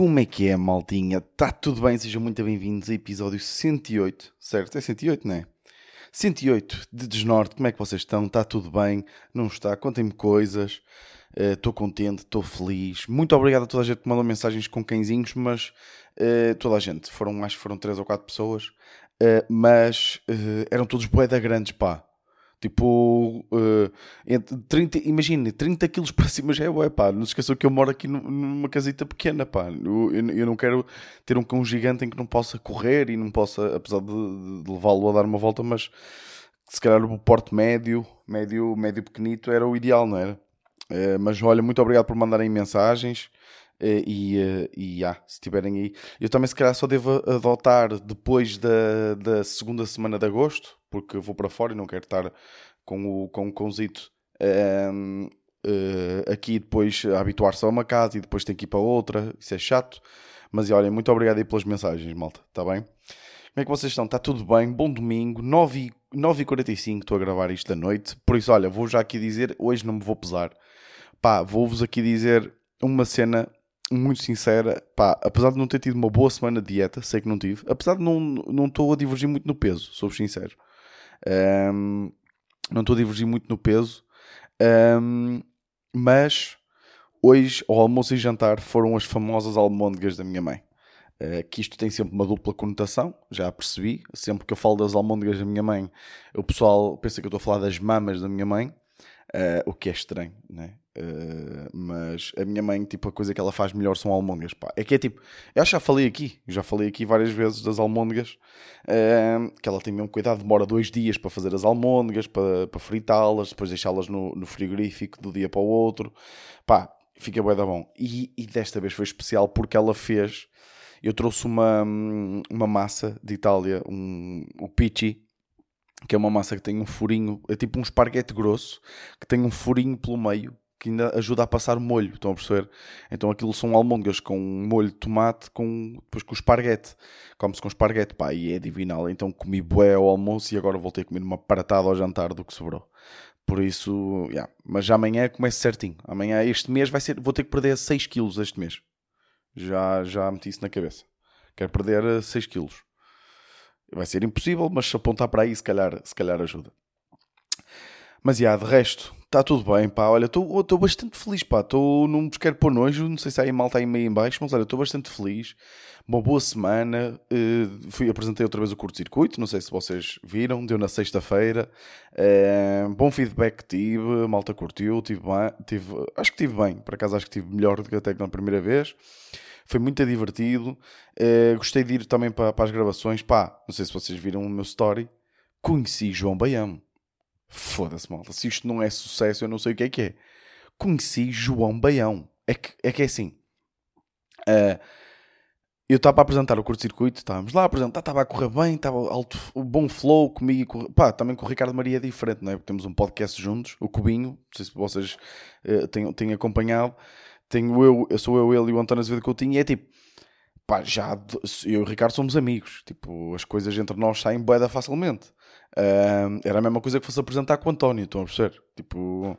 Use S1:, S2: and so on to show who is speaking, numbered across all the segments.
S1: Como é que é, maltinha? Está tudo bem? Sejam muito bem-vindos a episódio 108, certo? É 108, não é? 108 de Desnorte, como é que vocês estão? Está tudo bem? Não está? Contem-me coisas. Estou uh, contente, estou feliz. Muito obrigado a toda a gente que mandou mensagens com cãezinhos, mas uh, toda a gente, foram, acho que foram 3 ou 4 pessoas, uh, mas eram todos boeda grandes, pá. Tipo, uh, entre 30, imagine, 30 quilos para cima já é ué, pá. Não se esqueçam que eu moro aqui numa casita pequena, pá. Eu, eu, eu, não quero ter um cão gigante em que não possa correr e não possa, apesar de, de levá-lo a dar uma volta, mas se calhar o porte médio, médio, médio pequenito era o ideal, não era? Uh, mas olha, muito obrigado por mandarem mensagens. Uh, e, uh, e ah, se estiverem aí, eu também se calhar só devo adotar depois da, da segunda semana de agosto, porque vou para fora e não quero estar com o, com o cãozito um, uh, aqui depois a habituar-se a uma casa e depois tem que ir para outra, isso é chato. Mas olhem, muito obrigado aí pelas mensagens, malta, está bem? Como é que vocês estão? Está tudo bem? Bom domingo, 9h45 estou a gravar isto da noite. Por isso, olha, vou já aqui dizer, hoje não me vou pesar. Pá, vou-vos aqui dizer uma cena muito sincera, pá, apesar de não ter tido uma boa semana de dieta, sei que não tive, apesar de não, não estou a divergir muito no peso, sou sincero. Um, não estou a divergir muito no peso, um, mas hoje, ao almoço e jantar, foram as famosas almôndegas da minha mãe. Uh, que isto tem sempre uma dupla conotação, já percebi. Sempre que eu falo das almôndegas da minha mãe, o pessoal pensa que eu estou a falar das mamas da minha mãe, uh, o que é estranho, né? Uh, mas a minha mãe, tipo, a coisa que ela faz melhor são almôndegas. Pá. É que é tipo, eu já falei aqui, já falei aqui várias vezes das almôndegas, uh, que ela tem mesmo cuidado, demora dois dias para fazer as almôndegas, para, para fritá-las, depois deixá-las no, no, frigorífico do dia para o outro. Pá, fica bem da bom. E, e, desta vez foi especial porque ela fez. Eu trouxe uma, uma massa de Itália, um, o Pichi, que é uma massa que tem um furinho, é tipo um esparguete grosso, que tem um furinho pelo meio que ainda ajuda a passar o molho, estão a perceber? Então aquilo são almôndegas com molho de tomate, com, depois com esparguete. Come-se com esparguete, pá, e é divinal. Então comi bué ao almoço e agora voltei a comer uma paratada ao jantar do que sobrou. Por isso, yeah. mas já amanhã começo certinho. Amanhã, este mês, vai ser, vou ter que perder 6 quilos este mês. Já, já meti isso na cabeça. Quero perder 6 quilos. Vai ser impossível, mas se apontar para aí, se calhar, se calhar ajuda. Mas, já, de resto, Está tudo bem, pá. Olha, estou bastante feliz, pá. Estou num quero pôr nojo. Não sei se aí mal está aí meio em baixo, mas olha, estou bastante feliz. Uma boa semana. Uh, fui, apresentei outra vez o curto-circuito. Não sei se vocês viram. Deu na sexta-feira. Uh, bom feedback tive. A malta curtiu. Tive tive, acho que tive bem. Por acaso acho que tive melhor do que até que na primeira vez. Foi muito divertido. Uh, gostei de ir também para, para as gravações. Pá, não sei se vocês viram o meu story. Conheci João Baião. Foda-se, malta. Se isto não é sucesso, eu não sei o que é que é. Conheci João Baião. É que é, que é assim. Uh, eu estava a apresentar o curto-circuito, estávamos lá a apresentar, estava a correr bem, estava alto, bom flow comigo e pá, também com o Ricardo Maria é diferente, não é? Porque temos um podcast juntos, o Cubinho, não sei se vocês uh, têm, têm acompanhado. Tenho eu, eu sou eu, ele e o António Azevedo Coutinho, e é tipo, pá, já eu e o Ricardo somos amigos, tipo, as coisas entre nós saem boeda facilmente. Uh, era a mesma coisa que fosse apresentar com o António, estão a perceber? Tipo,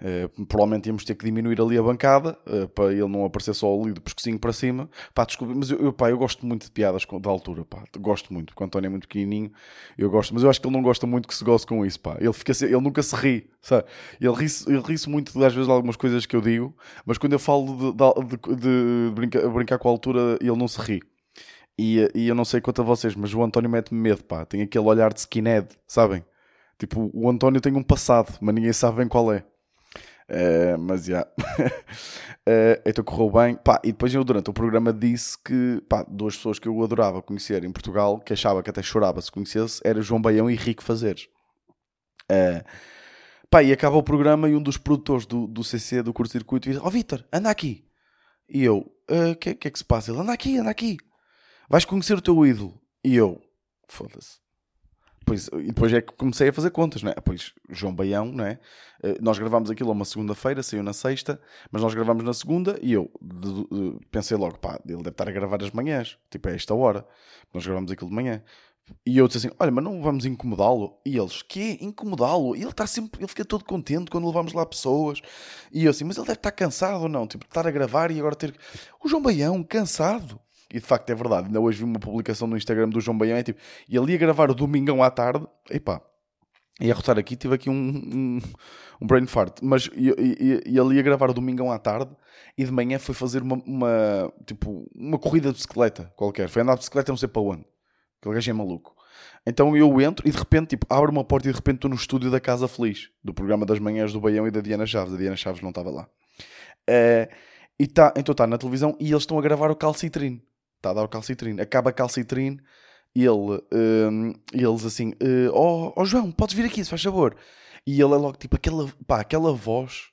S1: uh, provavelmente íamos ter que diminuir ali a bancada uh, para ele não aparecer só ali de pescocinho para cima. Pá, desculpa, mas eu, eu, pá, eu gosto muito de piadas da altura, pá, gosto muito, porque o António é muito pequenininho, eu gosto, mas eu acho que ele não gosta muito que se goste com isso, pá. Ele, fica, ele nunca se ri, sabe? Ele ri-se ri muito às vezes de algumas coisas que eu digo, mas quando eu falo de, de, de, de brincar, brincar com a altura, ele não se ri. E, e eu não sei quanto a vocês, mas o António mete-me medo, pá. Tem aquele olhar de skinhead, sabem? Tipo, o António tem um passado, mas ninguém sabe bem qual é. Uh, mas já. Yeah. uh, então correu bem. Pá, e depois eu, durante o programa, disse que pá, duas pessoas que eu adorava conhecer em Portugal, que achava que até chorava se conhecesse, era João Baião e Rico Fazeres. Uh, pá, e acaba o programa e um dos produtores do, do CC, do curto-circuito, diz: Ó oh, Vitor, anda aqui. E eu: O que, que é que se passa? Ele: Anda aqui, anda aqui vais conhecer o teu ídolo. E eu, foda-se. Pois, e depois é que comecei a fazer contas, não é? Pois, João Baião, é? Eh, nós gravámos aquilo uma segunda-feira, saiu na sexta, mas nós gravámos na segunda e eu de, de, pensei logo, pá, ele deve estar a gravar as manhãs, tipo, é esta hora. Nós gravámos aquilo de manhã. E eu disse assim: Olha, mas não vamos incomodá-lo? E eles: Que? Incomodá-lo? Ele está sempre, ele fica todo contente quando levamos lá pessoas. E eu assim: Mas ele deve estar cansado ou não? Tipo, estar a gravar e agora ter. O João Baião, cansado. E de facto é verdade. Ainda hoje vi uma publicação no Instagram do João Baião. É tipo, e ele ia gravar o domingão à tarde. Epá, ia rotar aqui. Tive aqui um, um, um brain fart. Mas e, e, e ele ia gravar o domingão à tarde. E de manhã foi fazer uma, uma, tipo, uma corrida de bicicleta qualquer. Foi andar de bicicleta não sei para onde. Aquele gajo é maluco. Então eu entro e de repente, tipo, abro uma porta e de repente estou no estúdio da Casa Feliz, do programa das manhãs do Baião e da Diana Chaves. A Diana Chaves não estava lá. Uh, e tá, então está na televisão e eles estão a gravar o calcitrine. Está a dar o calcitrine. Acaba a calcitrine e ele, uh, eles assim, uh, oh, oh João, podes vir aqui, se faz favor. E ele é logo, tipo, aquela, pá, aquela voz,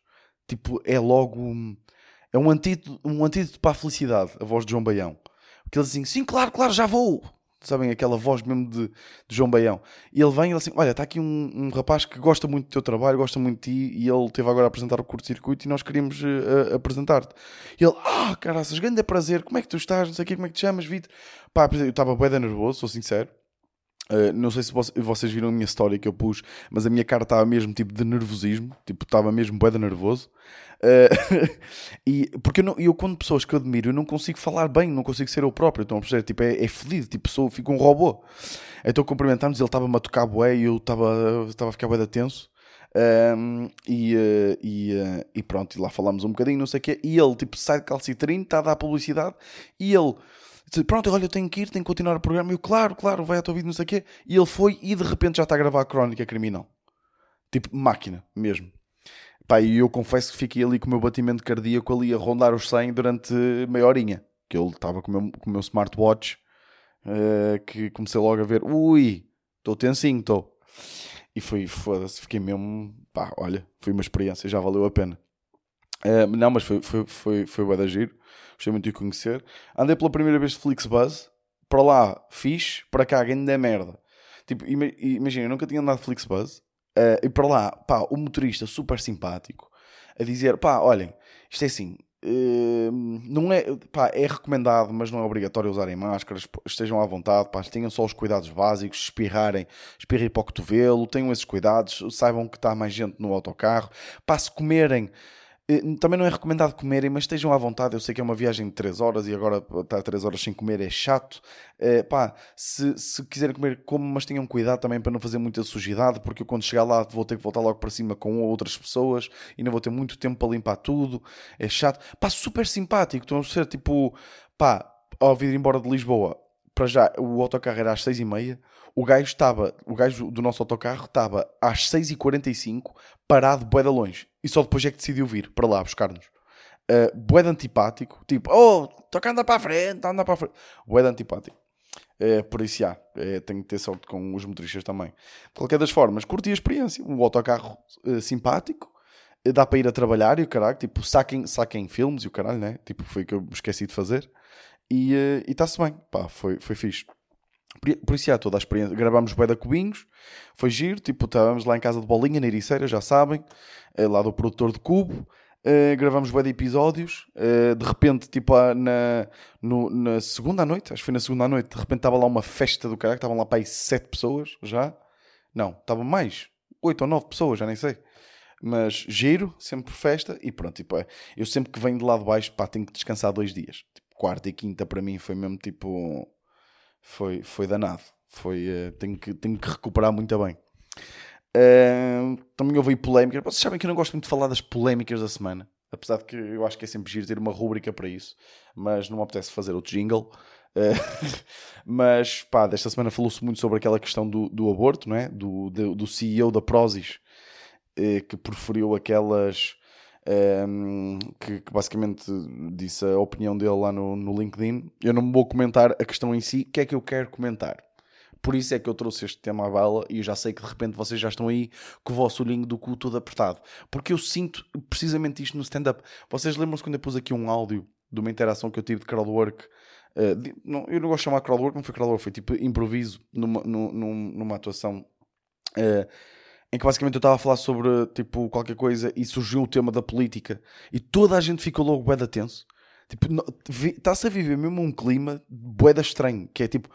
S1: tipo, é logo, é um antídoto, um antídoto para a felicidade, a voz de João Baião. Porque ele assim, sim, claro, claro, já vou sabem, aquela voz mesmo de, de João Baião. E ele vem e ele assim: Olha, está aqui um, um, rapaz que gosta muito do teu trabalho, gosta muito de ti, e ele teve agora a apresentar o curto-circuito e nós queríamos uh, apresentar-te. E ele: Ah, caraças, grande prazer, como é que tu estás? Não sei o que, como é que te chamas, Vitor? Pá, eu estava bem nervoso, sou sincero. Uh, não sei se vocês viram a minha história que eu pus, mas a minha cara estava mesmo tipo de nervosismo, tipo, estava mesmo bué nervoso. Uh, e, porque eu, não, eu, quando pessoas que eu admiro, eu não consigo falar bem, não consigo ser eu próprio. Então, tipo, é, é tipo, sou, fico um robô. Então cumprimentámos, ele estava-me a tocar bué e eu estava a ficar bué da tenso. Um, e, uh, e, e, pronto, e lá falámos um bocadinho, não sei o quê. E ele, tipo, sai de calcitrine, está a dar publicidade. E ele disse, pronto, olha, eu tenho que ir, tenho que continuar o programa. E eu, claro, claro, vai ao teu vídeo, não sei o quê. E ele foi e de repente já está a gravar a crónica criminal. Tipo, máquina mesmo. Pá, e eu confesso que fiquei ali com o meu batimento cardíaco ali a rondar os 100 durante meia horinha. Que ele estava com o meu, com o meu smartwatch, uh, que comecei logo a ver, ui, estou tensinho, estou. E foi, foda-se, fiquei mesmo, pá, olha, foi uma experiência, já valeu a pena. Uh, não, mas foi, foi, foi, foi bué da giro, gostei muito de conhecer. Andei pela primeira vez de Flixbus, para lá fiz, para cá ainda é merda. Tipo, imagina, eu nunca tinha andado de Flixbus, Uh, e para lá, pá, o motorista super simpático a dizer: pá, olhem, isto é assim, uh, não é, pá, é recomendado, mas não é obrigatório usarem máscaras, estejam à vontade, pá, tenham só os cuidados básicos, espirrarem, espirrem para o cotovelo, tenham esses cuidados, saibam que está mais gente no autocarro, pá, se comerem eh, também não é recomendado comerem, mas estejam à vontade. Eu sei que é uma viagem de 3 horas e agora estar 3 horas sem comer é chato. É, pá, se, se quiserem comer, como, mas tenham cuidado também para não fazer muita sujidade, porque eu quando chegar lá vou ter que voltar logo para cima com outras pessoas e não vou ter muito tempo para limpar tudo. É chato. Pá, super simpático. Estão a ser tipo, pá, ao vir embora de Lisboa, para já o autocarro era às 6 e meia o gajo estava, o gajo do nosso autocarro estava às 6h45 parado bué de longe e só depois é que decidiu vir para lá buscar-nos. Uh, antipático, tipo, oh, toca andar para a frente, anda para a frente. De antipático. Uh, por isso, já, uh, tenho que ter sorte com os motoristas também. De qualquer das formas, curti a experiência. Um autocarro uh, simpático, uh, dá para ir a trabalhar e o caralho, tipo, saquem, saquem filmes e o caralho, né? Tipo, foi o que eu esqueci de fazer. E está-se bem, pá, foi, foi fixe. Por isso, há toda a experiência. Gravámos bué da Cubinhos, foi giro, tipo, estávamos lá em casa de Bolinha, na Ericeira, já sabem, eh, lá do produtor de Cubo. Uh, gravamos bué de episódios, uh, de repente, tipo, na, no, na segunda noite, acho que foi na segunda noite, de repente estava lá uma festa do caralho, estavam lá para aí sete pessoas, já. Não, estavam mais, oito ou nove pessoas, já nem sei. Mas giro, sempre festa, e pronto, tipo, é, eu sempre que venho de lá de baixo, pá, tenho que descansar dois dias. Tipo, quarta e quinta para mim foi mesmo tipo foi, foi danado. Foi, uh, tenho, que, tenho que recuperar muito bem. Uh, também houve polémicas. Vocês sabem que eu não gosto muito de falar das polémicas da semana. Apesar de que eu acho que é sempre giro ter uma rúbrica para isso. Mas não me apetece fazer outro jingle. Uh, mas pá, desta semana falou-se muito sobre aquela questão do, do aborto, não é? Do, do, do CEO da Prozis uh, que preferiu aquelas um, que, que, basicamente disse a opinião dele lá no, no LinkedIn. Eu não vou comentar a questão em si, o que é que eu quero comentar? Por isso é que eu trouxe este tema à bala e eu já sei que de repente vocês já estão aí com o vosso olhinho do cu todo apertado. Porque eu sinto precisamente isto no stand-up. Vocês lembram-se quando eu pus aqui um áudio de uma interação que eu tive de crowdwork? Uh, de, não, eu não gosto de chamar crowdwork, não foi crowdwork, foi tipo improviso numa, numa, numa atuação. Uh, em que basicamente eu estava a falar sobre tipo qualquer coisa e surgiu o tema da política e toda a gente ficou logo bué da tenso. Tipo, está-se a viver mesmo um clima bué da estranho, que é tipo,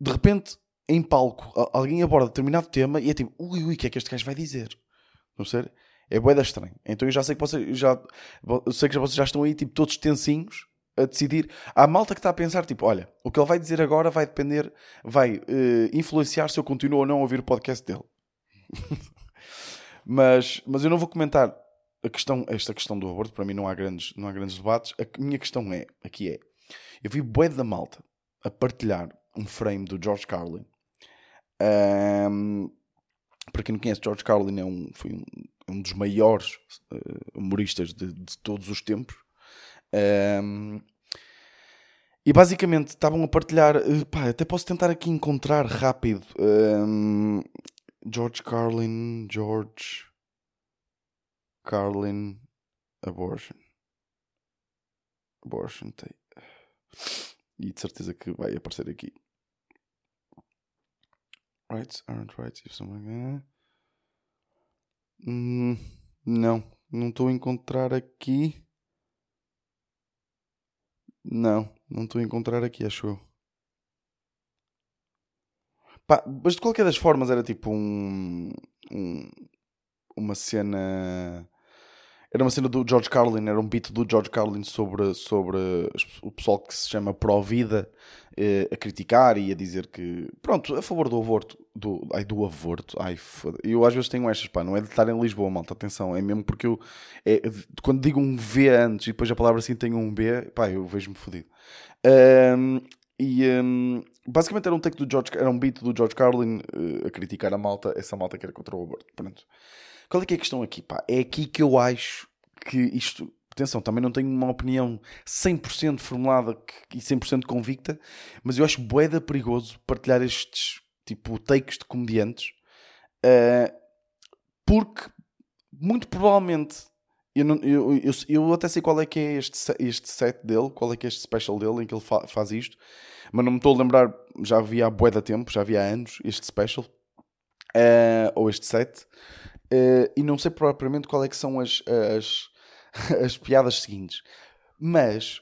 S1: de repente em palco, alguém aborda determinado tema e é tipo, ui, ui, o que é que este gajo vai dizer? Não sei? É boeda estranho. Então eu já sei que vocês já, eu sei que vocês já estão aí, tipo, todos tensinhos a decidir. Há malta que está a pensar, tipo, olha, o que ele vai dizer agora vai depender, vai uh, influenciar se eu continuo ou não a ouvir o podcast dele. Mas, mas eu não vou comentar a questão, esta questão do aborto, para mim não há grandes, não há grandes debates. A minha questão é, aqui é, eu vi bué da malta a partilhar um frame do George Carlin. Um, para quem não conhece, George Carlin é um, foi um, um dos maiores uh, humoristas de, de, todos os tempos. Um, e basicamente estavam a partilhar. Uh, pá, até posso tentar aqui encontrar rápido. Um, George Carlin, George Carlin Abortion. Abortion tape. E de certeza que vai aparecer aqui. Rights aren't rights if someone. Hum, não, não estou a encontrar aqui. Não, não estou a encontrar aqui, acho eu. Pá, mas de qualquer das formas era tipo um, um uma cena era uma cena do George Carlin, era um beat do George Carlin sobre, sobre o pessoal que se chama pró-vida eh, a criticar e a dizer que, pronto, a favor do aborto, do, ai, do aborto, ai, foda Eu às vezes tenho estas, pá, não é de estar em Lisboa, malta, atenção, é mesmo porque eu, é, quando digo um V antes e depois a palavra assim tem um B, pá, eu vejo-me fodido. Um, e um, basicamente era um take do George, era um beat do George Carlin uh, a criticar a malta, essa malta que era contra o aborto, pronto. Qual é que é a questão aqui, pá? É aqui que eu acho que isto. Atenção, também não tenho uma opinião 100% formulada e 100% convicta, mas eu acho boeda perigoso partilhar estes tipo takes de comediantes, uh, porque muito provavelmente eu, não, eu, eu, eu, até sei qual é que é este, este set dele, qual é que é este special dele em que ele fa, faz isto, mas não me estou a lembrar, já havia há bué da tempo, já havia há anos este special, uh, ou este set. Uh, e não sei propriamente qual é que são as, as, as piadas seguintes. Mas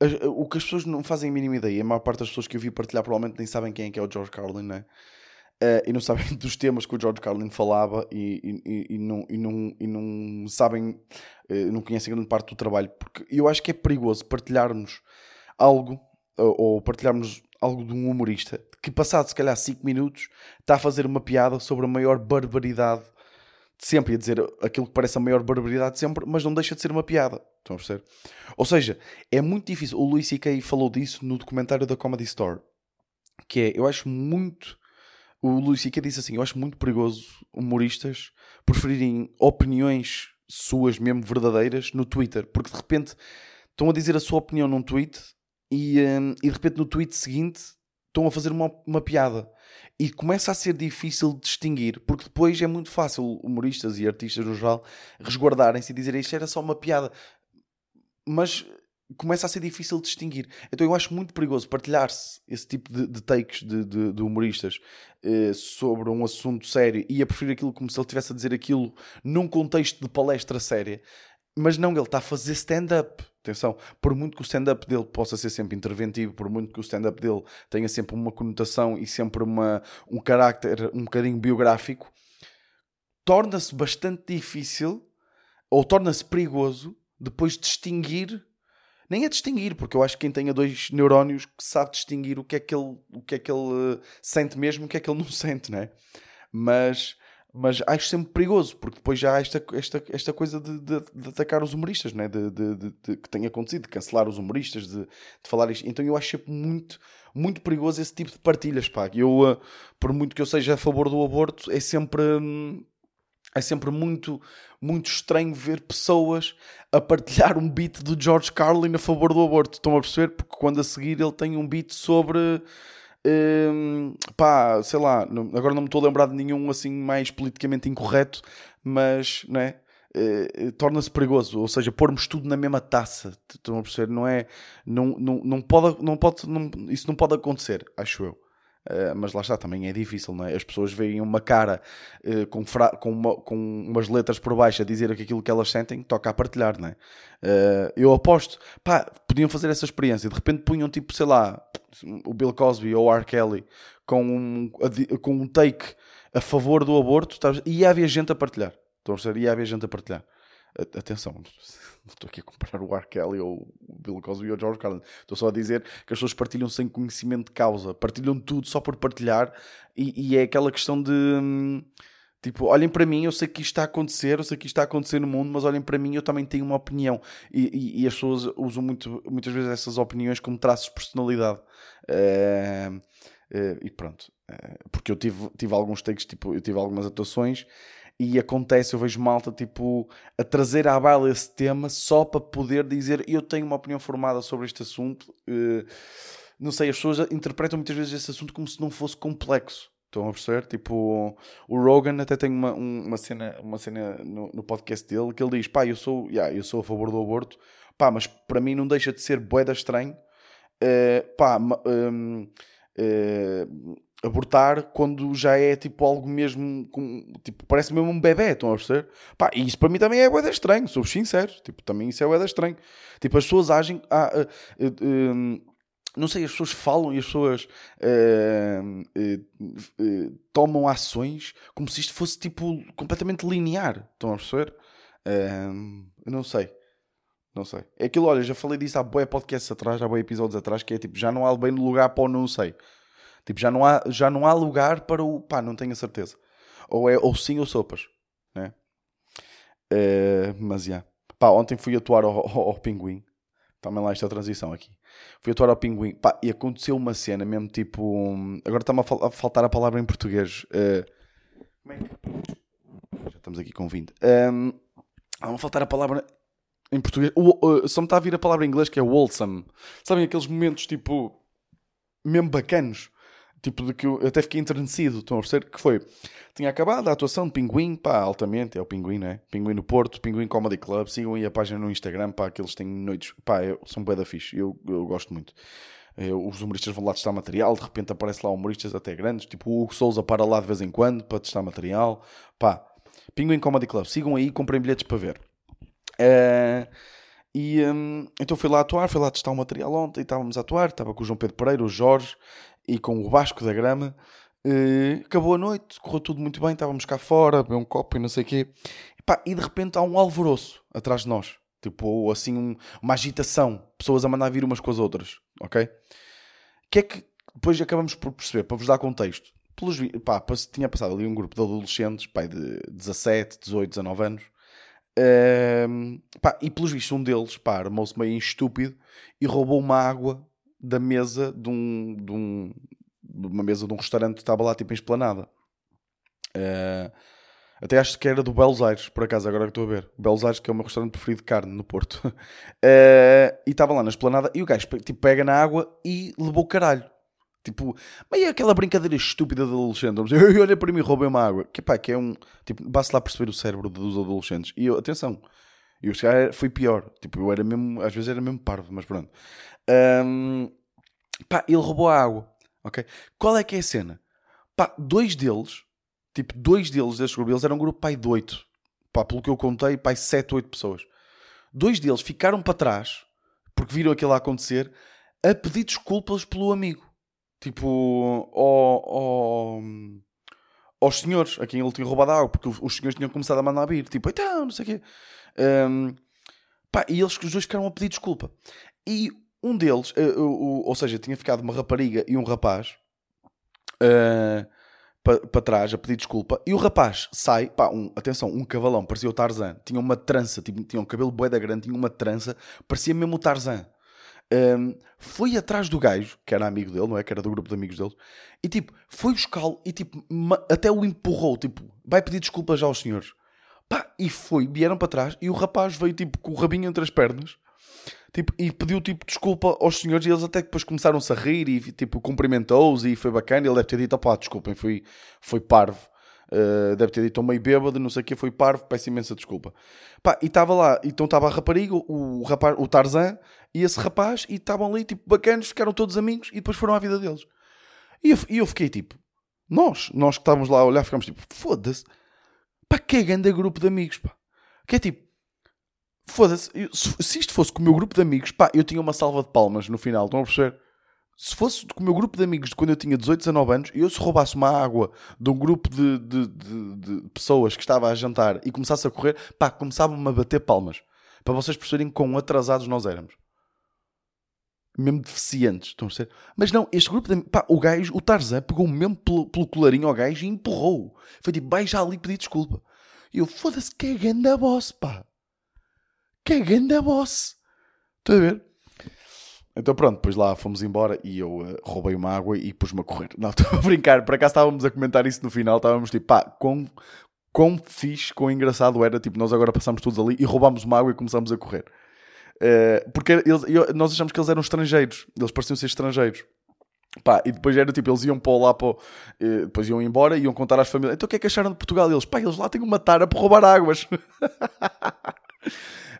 S1: as, o que as pessoas não fazem a mínima ideia, a maior parte das pessoas que eu vi partilhar provavelmente nem sabem quem é que é o George Carlin, né? Uh, e não sabem dos temas que o George Carlin falava e, e, e, não, e, não, e não sabem, uh, não conhecem grande parte do trabalho. Porque eu acho que é perigoso partilharmos algo ou partilharmos algo de um humorista que, passado se calhar 5 minutos, está a fazer uma piada sobre a maior barbaridade de sempre, a dizer aquilo que parece a maior barbaridade de sempre, mas não deixa de ser uma piada. Estão a perceber? Ou seja, é muito difícil. O Luís C.K. falou disso no documentário da Comedy Store, que é, eu acho muito. O Luís C.K. disse assim: eu acho muito perigoso humoristas preferirem opiniões suas mesmo verdadeiras no Twitter, porque de repente estão a dizer a sua opinião num tweet e, um, e de repente no tweet seguinte estão a fazer uma, uma piada. E começa a ser difícil distinguir, porque depois é muito fácil humoristas e artistas no geral resguardarem-se e dizerem isto era só uma piada. Mas começa a ser difícil distinguir. Então eu acho muito perigoso partilhar-se esse tipo de, de takes de, de, de humoristas eh, sobre um assunto sério e a preferir aquilo como se ele estivesse a dizer aquilo num contexto de palestra séria. Mas não, ele está a fazer stand-up. Atenção, por muito que o stand-up dele possa ser sempre interventivo, por muito que o stand-up dele tenha sempre uma conotação e sempre uma, um carácter um bocadinho biográfico, torna-se bastante difícil ou torna-se perigoso depois distinguir. Nem é distinguir, porque eu acho que quem tenha dois neurónios sabe distinguir o que é que ele, o que é que ele uh, sente mesmo o que é que ele não sente, né? Mas mas acho sempre perigoso, porque depois já há esta, esta, esta coisa de, de, de atacar os humoristas, né? de, de, que tem acontecido, de cancelar os humoristas, de, falar isto. Então eu acho sempre muito, muito perigoso esse tipo de partilhas. Pá. Eu, uh, por muito que eu seja a favor do aborto, é sempre. Hum, é sempre muito, muito estranho ver pessoas a partilhar um beat do George Carlin a favor do aborto. Estão a perceber? Porque quando a seguir ele tem um beat sobre Hum, pá, sei lá, agora não me estou a lembrar de nenhum assim mais politicamente incorreto, mas né, torna-se perigoso. Ou seja, pormos tudo na mesma taça. Estão a perceber? Não é. Não, não, não pode. Não pode não, isso não pode acontecer, acho eu. Uh, mas lá está, também é difícil, não é? As pessoas veem uma cara uh, com, com, uma, com umas letras por baixo a dizer aquilo que elas sentem toca a partilhar, não é? Uh, eu aposto, pá, podiam fazer essa experiência, de repente punham tipo, sei lá, o Bill Cosby ou o R. Kelly com um, com um take a favor do aborto e ia haver gente a partilhar. Estão a perceber? Ia haver gente a partilhar. Atenção, estou aqui a comparar o R. Kelly ou o Bill Cosby ou o George Carlin. Estou só a dizer que as pessoas partilham sem conhecimento de causa. Partilham tudo só por partilhar. E, e é aquela questão de... Hum, tipo, olhem para mim, eu sei que isto está a acontecer, eu sei que isto está a acontecer no mundo, mas olhem para mim, eu também tenho uma opinião. E, e, e as pessoas usam muito, muitas vezes essas opiniões como traços de personalidade. Uh, e pronto. Uh, porque eu tive, tive alguns takes, tipo, eu tive algumas atuações e acontece, eu vejo malta tipo a trazer à baila esse tema só para poder dizer eu tenho uma opinião formada sobre este assunto. Uh, não sei, as pessoas interpretam muitas vezes esse assunto como se não fosse complexo. Estão a perceber? Tipo, o Rogan até tem uma, uma cena, uma cena no, no podcast dele que ele diz: pá, eu sou, yeah, eu sou a favor do aborto, pá, mas para mim não deixa de ser boeda estranho. Uh, pá, um, uh, abortar quando já é tipo algo mesmo com, tipo, parece mesmo um bebê, estão a perceber? Pá, e isso para mim também é boeda estranho, sou sincero, tipo, também isso é boeda estranho. Tipo, as pessoas agem, ah, ah, ah, não sei, as pessoas falam e as pessoas tomam ações como se isto fosse tipo completamente linear, estão a perceber? eu não sei. Não sei. É aquilo, olha, já falei disso há boé podcasts atrás, há boé episódios atrás, que é tipo, já não há bem lugar para o não sei. Tipo, já não há, já não há lugar para o pá, não tenho a certeza. Ou é ou sim ou sopas, né? Uh, mas já. Yeah. Ontem fui atuar ao, ao, ao Pinguim. Também lá esta transição aqui. Fui atuar ao Pinguim. Pá, e aconteceu uma cena mesmo tipo. Um... Agora está-me a, a, faltar a palavra em português. Uh... Como é que. Já estamos aqui com 20. Um... Está-me a faltar a palavra em português. Uh, só me está a vir a palavra em inglês que é wholesome. Sabem aqueles momentos tipo. mesmo bacanos tipo de que eu até fiquei enternecido, estão a perceber? Que foi, tinha acabado a atuação de Pinguim, pá, altamente, é o Pinguim, né? Pinguim no Porto, Pinguim Comedy Club, sigam aí a página no Instagram, pá, que eles têm noites, pá, eu, são bué da fixe, eu, eu gosto muito. Eu, os humoristas vão lá testar material, de repente aparece lá humoristas até grandes, tipo o Hugo Souza para lá de vez em quando para testar material, pá, Pinguim Comedy Club, sigam aí, comprem bilhetes para ver. Uh, e um, então fui lá atuar, fui lá testar o material ontem, estávamos a atuar, estava com o João Pedro Pereira, o Jorge, e com o Vasco da Grama. Uh, acabou a noite, correu tudo muito bem, estávamos cá fora, beber um copo e não sei o quê. E, pá, e de repente há um alvoroço atrás de nós. Tipo, assim, um, uma agitação. Pessoas a mandar vir umas com as outras, ok? que é que depois acabamos por perceber, para vos dar contexto. Pelos, pá, tinha passado ali um grupo de adolescentes, pá, de 17, 18, 19 anos. Uh, pá, e pelos vistos um deles, pá, armou-se meio estúpido e roubou uma água da mesa de um, de um de uma mesa de um restaurante que estava lá tipo em esplanada. Uh, até acho que era do Belos Aires, por acaso, agora que estou a ver. Belos Aires, que é o meu restaurante preferido de carne no Porto. Uh, e estava lá na esplanada e o gajo tipo, pega na água e levou caralho. Tipo, meio aquela brincadeira estúpida de adolescente. Eu olhei para mim e roubei uma água. Que pá, que é um. Tipo, basta lá perceber o cérebro dos adolescentes. E eu, atenção, eu fui pior. Tipo, eu era mesmo, às vezes era mesmo parvo, mas pronto. Um, pá, ele roubou a água. Ok? Qual é que é a cena? Pá, dois deles, tipo, dois deles deste grupo, eles eram um grupo pai de oito. Pá, pelo que eu contei, pai, sete, oito pessoas. Dois deles ficaram para trás, porque viram aquilo a acontecer, a pedir desculpas pelo amigo. Tipo, ao, ao, aos senhores a quem ele tinha roubado a água, porque os senhores tinham começado a mandar vir. Tipo, então, não sei o quê. Um, pá, e eles, os dois ficaram a pedir desculpa. E um deles, uh, uh, ou seja, tinha ficado uma rapariga e um rapaz uh, para pa trás a pedir desculpa. E o rapaz sai, pá, um, atenção, um cavalão, parecia o Tarzan. Tinha uma trança, tipo, tinha um cabelo boeda grande, tinha uma trança, parecia mesmo o Tarzan. Um, foi atrás do gajo, que era amigo dele, não é? Que era do grupo de amigos dele, e tipo, foi buscá-lo e tipo, até o empurrou, tipo, vai pedir desculpas aos senhores. Pá, e foi, vieram para trás e o rapaz veio tipo com o rabinho entre as pernas tipo, e pediu tipo desculpa aos senhores e eles até depois começaram-se a rir e tipo cumprimentou-os e foi bacana. Ele deve ter dito: opá, desculpem, foi, foi parvo. Uh, deve ter dito meio bêbado, não sei o que, foi parvo, peço imensa desculpa. Pá, e estava lá, então estava a rapariga, o, rapaz, o Tarzan e esse rapaz, e estavam ali tipo bacanas, ficaram todos amigos e depois foram à vida deles. E eu, e eu fiquei tipo, nós, nós que estávamos lá a olhar, ficámos tipo, foda-se, pá, que é grande grupo de amigos, pá. Que é tipo, foda-se, se, se isto fosse com o meu grupo de amigos, pá, eu tinha uma salva de palmas no final, estão a perceber? Se fosse com o meu grupo de amigos de quando eu tinha 18, 19 anos, e eu se roubasse uma água de um grupo de, de, de, de pessoas que estava a jantar e começasse a correr, pá, começavam-me a bater palmas. Para vocês perceberem quão atrasados nós éramos mesmo deficientes, estão a ser? Mas não, este grupo, de, pá, o gajo, o Tarzan, pegou mesmo pelo, pelo colarinho ao gajo e empurrou. Foi tipo, já ali pedir desculpa. E eu, foda-se, que é ganda boss, pá. Que é ganda boss. Estão a ver? Então pronto, depois lá fomos embora e eu uh, roubei uma água e pus-me a correr. Não, estou a brincar, por acaso estávamos a comentar isso no final, estávamos tipo, pá, quão, quão fixe, quão engraçado era, tipo, nós agora passamos todos ali e roubámos uma água e começámos a correr. Uh, porque eles, nós achamos que eles eram estrangeiros, eles pareciam ser estrangeiros. Pá, e depois era tipo, eles iam para lá, para, uh, depois iam embora e iam contar às famílias. Então o que é que acharam de Portugal? E eles, pá, eles lá têm uma tara para roubar águas. uh,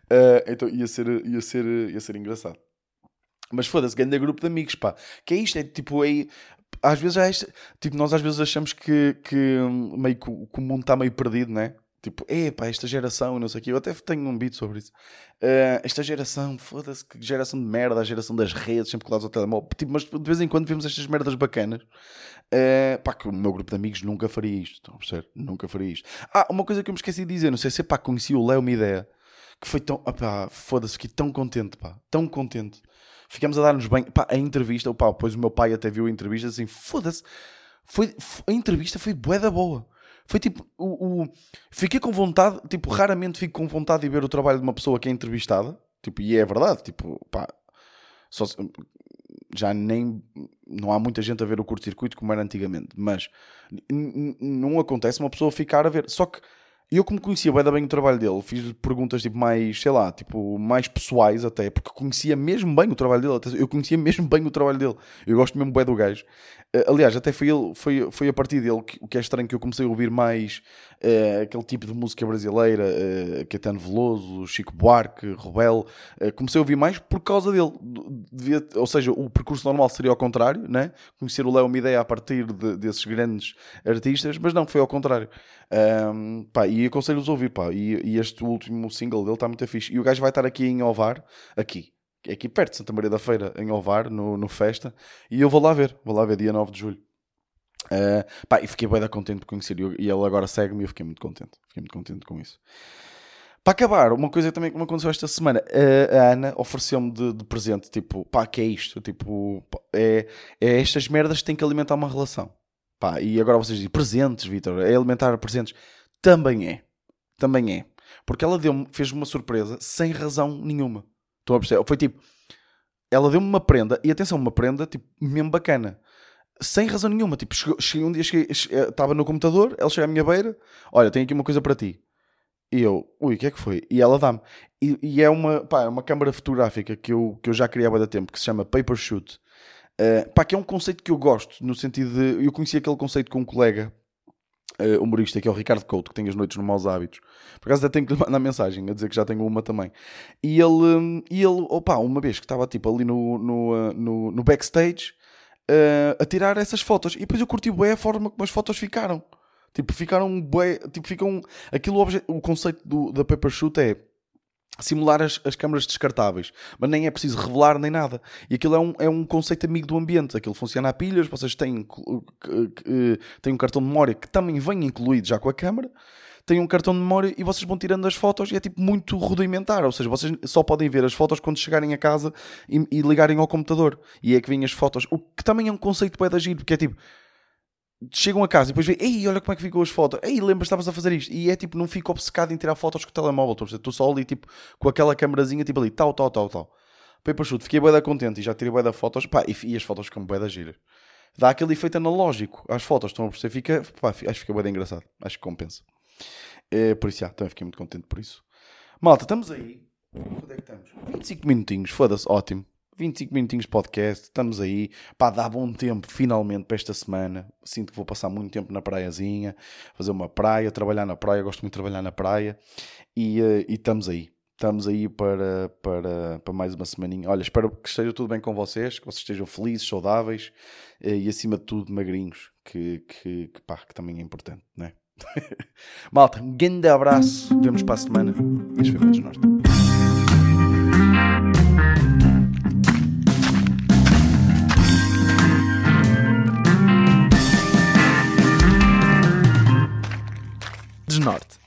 S1: então ia ser, ia, ser, ia ser engraçado. Mas foda-se, grande grupo de amigos, pá. Que é isto? É tipo, é, às vezes é isto, tipo, nós às vezes achamos que, que meio que o mundo está meio perdido, né? Tipo, epá, esta geração, não sei o quê. Eu até tenho um beat sobre isso. Uh, esta geração, foda-se, que geração de merda, a geração das redes, sempre colados ao telemóvel. Tipo, mas de vez em quando vemos estas merdas bacanas. Uh, pá, que o meu grupo de amigos nunca faria isto. Estão a perceber? Nunca faria isto. Ah, uma coisa que eu me esqueci de dizer, não sei se, pá, conheci o Léo, uma ideia. Que foi tão, pá, foda-se, fiquei tão contente, pá, tão contente. Ficamos a dar-nos bem, pá, a entrevista, pá, depois o meu pai até viu a entrevista assim, foda-se, foi, a entrevista foi bué da boa. Foi tipo, o, o, fiquei com vontade, tipo, raramente fico com vontade de ver o trabalho de uma pessoa que é entrevistada, tipo, e é verdade, tipo, pá, só, já nem, não há muita gente a ver o curto-circuito como era antigamente, mas não acontece uma pessoa ficar a ver, só que eu como conhecia bem, bem o trabalho dele, fiz perguntas tipo mais, sei lá, tipo mais pessoais até, porque conhecia mesmo bem o trabalho dele, eu conhecia mesmo bem o trabalho dele, eu gosto mesmo bem do gajo, Uh, aliás, até foi, ele, foi, foi a partir dele que, o que é estranho que eu comecei a ouvir mais uh, aquele tipo de música brasileira, uh, Caetano Veloso, Chico Buarque, Rebel. Uh, comecei a ouvir mais por causa dele. Devia, ou seja, o percurso normal seria ao contrário, né? conhecer o Léo uma ideia a partir de, desses grandes artistas, mas não, foi ao contrário. Um, pá, e aconselho-vos a ouvir, pá. E, e, este último single dele está muito fixe. E o gajo vai estar aqui em Ovar, aqui, é aqui perto de Santa Maria da Feira, em Ovar, no, no Festa, e eu vou lá ver, vou lá ver dia 9 de julho. Uh, pá, e fiquei bem contente por conhecer, e ele agora segue-me e eu fiquei muito contente, fiquei muito contente com isso. Para acabar, uma coisa também que me aconteceu esta semana, a Ana ofereceu-me de, de, presente, tipo, pá, que é isto? Tipo, é, é estas merdas que têm que alimentar uma relação. Pá, e agora vocês dizem, presentes, Vitor, é alimentar presentes. Também é, também é. Porque ela deu fez-me uma surpresa sem razão nenhuma. Estão a perceber? Foi tipo, ela deu-me uma prenda, e atenção, uma prenda tipo, mesmo bacana, sem razão nenhuma. Tipo, cheguei, um dia, eh, estava no computador, ela chega à minha beira, olha, tenho aqui uma coisa para ti. E eu, ui, o que é que foi? E ela dá-me. E, e, é uma, pá, é uma câmara fotográfica que eu, que eu já criei há tempo, que se chama Paper Shoot. Uh, pá, que é um conceito que eu gosto, no sentido de. Eu conheci aquele conceito com um colega uh, humorista, que é o Ricardo Couto, que tem as noites no Maus Hábitos. Por acaso até tenho que lhe mandar mensagem a dizer que já tenho uma também. E ele, um, e ele opa, uma vez que estava tipo ali no, no, uh, no, no, backstage uh, a tirar essas fotos. E depois eu curti bem a forma como as fotos ficaram. Tipo, ficaram bem. Tipo, ficam. Aquilo, o conceito do, da Paper Shoot é simular as, as câmaras descartáveis, mas nem é preciso revelar nem nada. E aquilo é um, é um conceito amigo do ambiente. Aquilo funciona a pilhas, vocês têm, têm um cartão de memória que também vem incluído já com a câmera. Têm um cartão de memória e vocês vão tirando as fotos e é tipo muito rudimentar. Ou seja, vocês só podem ver as fotos quando chegarem a casa e, e ligarem ao computador. E é que vêm as fotos. O que também é um conceito bem da giro, porque é tipo chegam a casa e depois veem, ei, olha como é que ficou as fotos, ei, lembras, estavas a fazer isto, e é tipo, não fico obcecado em tirar fotos com o telemóvel, estou só ali, tipo, com aquela câmerazinha, tipo ali, tal, tal, tal, tal. Paper shoot, fiquei bem da contente e já tirei bem da fotos, pá, e, e as fotos ficam bem da gira. Dá aquele efeito analógico às fotos, estão a perceber, fica, pá, acho que fica bem engraçado, acho que compensa. É, por isso, já, também fiquei muito contente por isso. Malta, estamos aí. Onde é que estamos? 25 minutinhos, foda-se, ótimo. 25 minutinhos de podcast, estamos aí. Pá, dá bom tempo finalmente para esta semana. Sinto que vou passar muito tempo na praiazinha, fazer uma praia, trabalhar na praia. Gosto muito de trabalhar na praia. E, uh, e estamos aí. Estamos aí para, para, para mais uma semaninha. Olha, espero que esteja tudo bem com vocês, que vocês estejam felizes, saudáveis eh, e acima de tudo magrinhos, que, que, que, pá, que também é importante, né? Malta, um grande abraço. Vemos para a semana. Este foi o Norte.